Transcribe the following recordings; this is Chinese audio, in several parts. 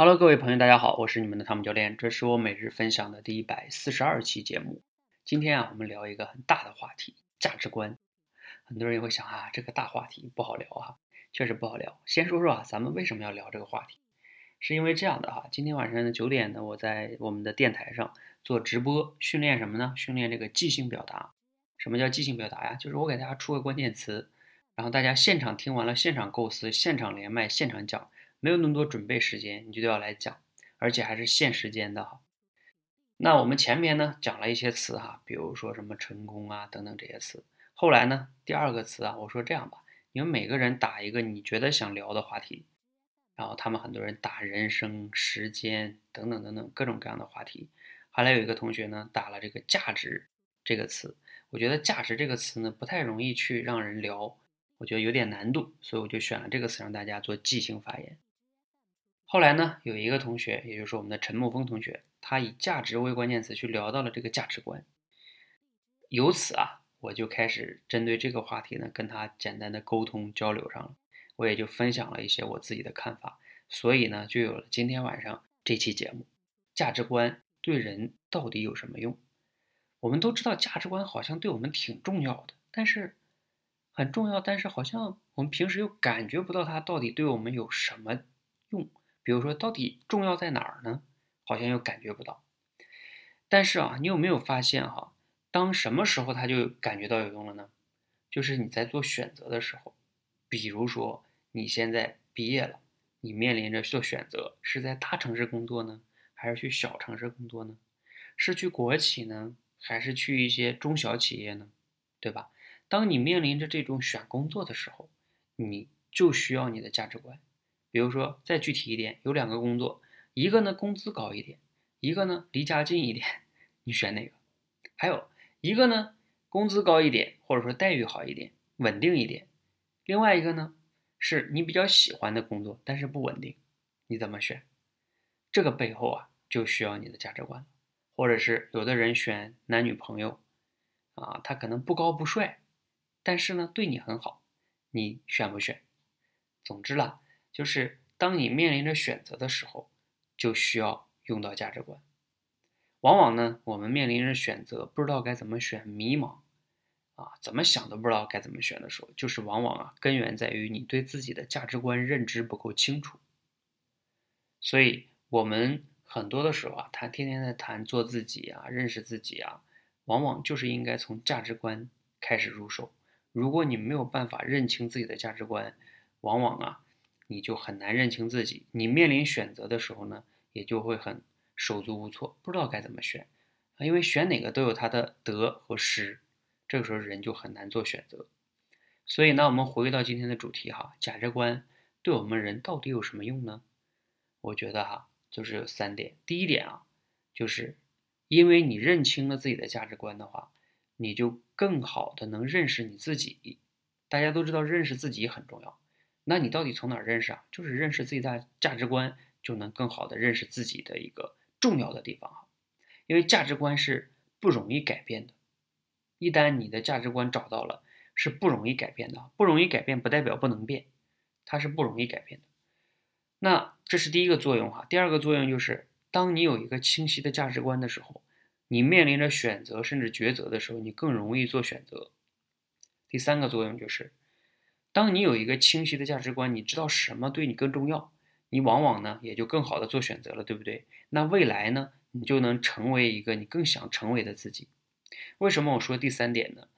Hello，各位朋友，大家好，我是你们的汤姆教练，这是我每日分享的第一百四十二期节目。今天啊，我们聊一个很大的话题——价值观。很多人也会想啊，这个大话题不好聊啊，确实不好聊。先说说啊，咱们为什么要聊这个话题？是因为这样的哈，今天晚上的九点呢，我在我们的电台上做直播，训练什么呢？训练这个即兴表达。什么叫即兴表达呀？就是我给大家出个关键词，然后大家现场听完了，现场构思，现场连麦，现场讲。没有那么多准备时间，你就都要来讲，而且还是限时间的哈。那我们前面呢讲了一些词哈，比如说什么成功啊等等这些词。后来呢，第二个词啊，我说这样吧，你们每个人打一个你觉得想聊的话题，然后他们很多人打人生、时间等等等等各种各样的话题。后来有一个同学呢打了这个价值这个词，我觉得价值这个词呢不太容易去让人聊，我觉得有点难度，所以我就选了这个词让大家做即兴发言。后来呢，有一个同学，也就是我们的陈木峰同学，他以价值为关键词去聊到了这个价值观。由此啊，我就开始针对这个话题呢，跟他简单的沟通交流上了。我也就分享了一些我自己的看法，所以呢，就有了今天晚上这期节目。价值观对人到底有什么用？我们都知道价值观好像对我们挺重要的，但是很重要，但是好像我们平时又感觉不到它到底对我们有什么用。比如说，到底重要在哪儿呢？好像又感觉不到。但是啊，你有没有发现哈？当什么时候他就感觉到有用了呢？就是你在做选择的时候。比如说，你现在毕业了，你面临着做选择，是在大城市工作呢，还是去小城市工作呢？是去国企呢，还是去一些中小企业呢？对吧？当你面临着这种选工作的时候，你就需要你的价值观。比如说，再具体一点，有两个工作，一个呢工资高一点，一个呢离家近一点，你选哪个？还有一个呢工资高一点，或者说待遇好一点，稳定一点；另外一个呢是你比较喜欢的工作，但是不稳定，你怎么选？这个背后啊就需要你的价值观，或者是有的人选男女朋友，啊，他可能不高不帅，但是呢对你很好，你选不选？总之啦。就是当你面临着选择的时候，就需要用到价值观。往往呢，我们面临着选择，不知道该怎么选，迷茫啊，怎么想都不知道该怎么选的时候，就是往往啊，根源在于你对自己的价值观认知不够清楚。所以，我们很多的时候啊，他天天在谈做自己啊，认识自己啊，往往就是应该从价值观开始入手。如果你没有办法认清自己的价值观，往往啊。你就很难认清自己，你面临选择的时候呢，也就会很手足无措，不知道该怎么选啊，因为选哪个都有它的得和失，这个时候人就很难做选择。所以呢，我们回到今天的主题哈，价值观对我们人到底有什么用呢？我觉得哈，就是有三点。第一点啊，就是因为你认清了自己的价值观的话，你就更好的能认识你自己。大家都知道，认识自己很重要。那你到底从哪儿认识啊？就是认识自己的价值观，就能更好的认识自己的一个重要的地方哈。因为价值观是不容易改变的，一旦你的价值观找到了，是不容易改变的。不容易改变不代表不能变，它是不容易改变的。那这是第一个作用哈。第二个作用就是，当你有一个清晰的价值观的时候，你面临着选择甚至抉择的时候，你更容易做选择。第三个作用就是。当你有一个清晰的价值观，你知道什么对你更重要，你往往呢也就更好的做选择了，对不对？那未来呢，你就能成为一个你更想成为的自己。为什么我说第三点呢？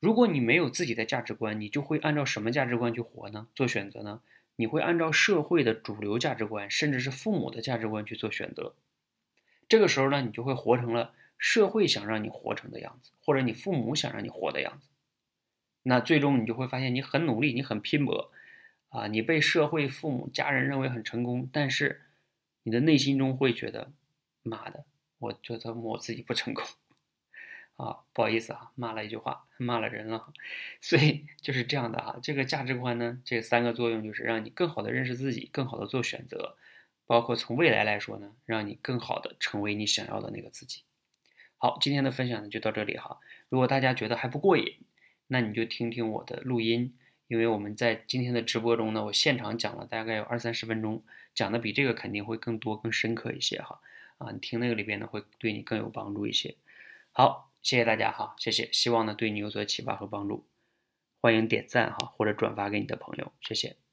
如果你没有自己的价值观，你就会按照什么价值观去活呢？做选择呢？你会按照社会的主流价值观，甚至是父母的价值观去做选择。这个时候呢，你就会活成了社会想让你活成的样子，或者你父母想让你活的样子。那最终你就会发现，你很努力，你很拼搏，啊，你被社会、父母、家人认为很成功，但是你的内心中会觉得，妈的，我觉得我自己不成功，啊，不好意思啊，骂了一句话，骂了人了，所以就是这样的啊，这个价值观呢，这三个作用就是让你更好的认识自己，更好的做选择，包括从未来来说呢，让你更好的成为你想要的那个自己。好，今天的分享呢就到这里哈，如果大家觉得还不过瘾。那你就听听我的录音，因为我们在今天的直播中呢，我现场讲了大概有二三十分钟，讲的比这个肯定会更多、更深刻一些哈。啊，你听那个里边呢，会对你更有帮助一些。好，谢谢大家哈，谢谢，希望呢对你有所启发和帮助。欢迎点赞哈，或者转发给你的朋友，谢谢。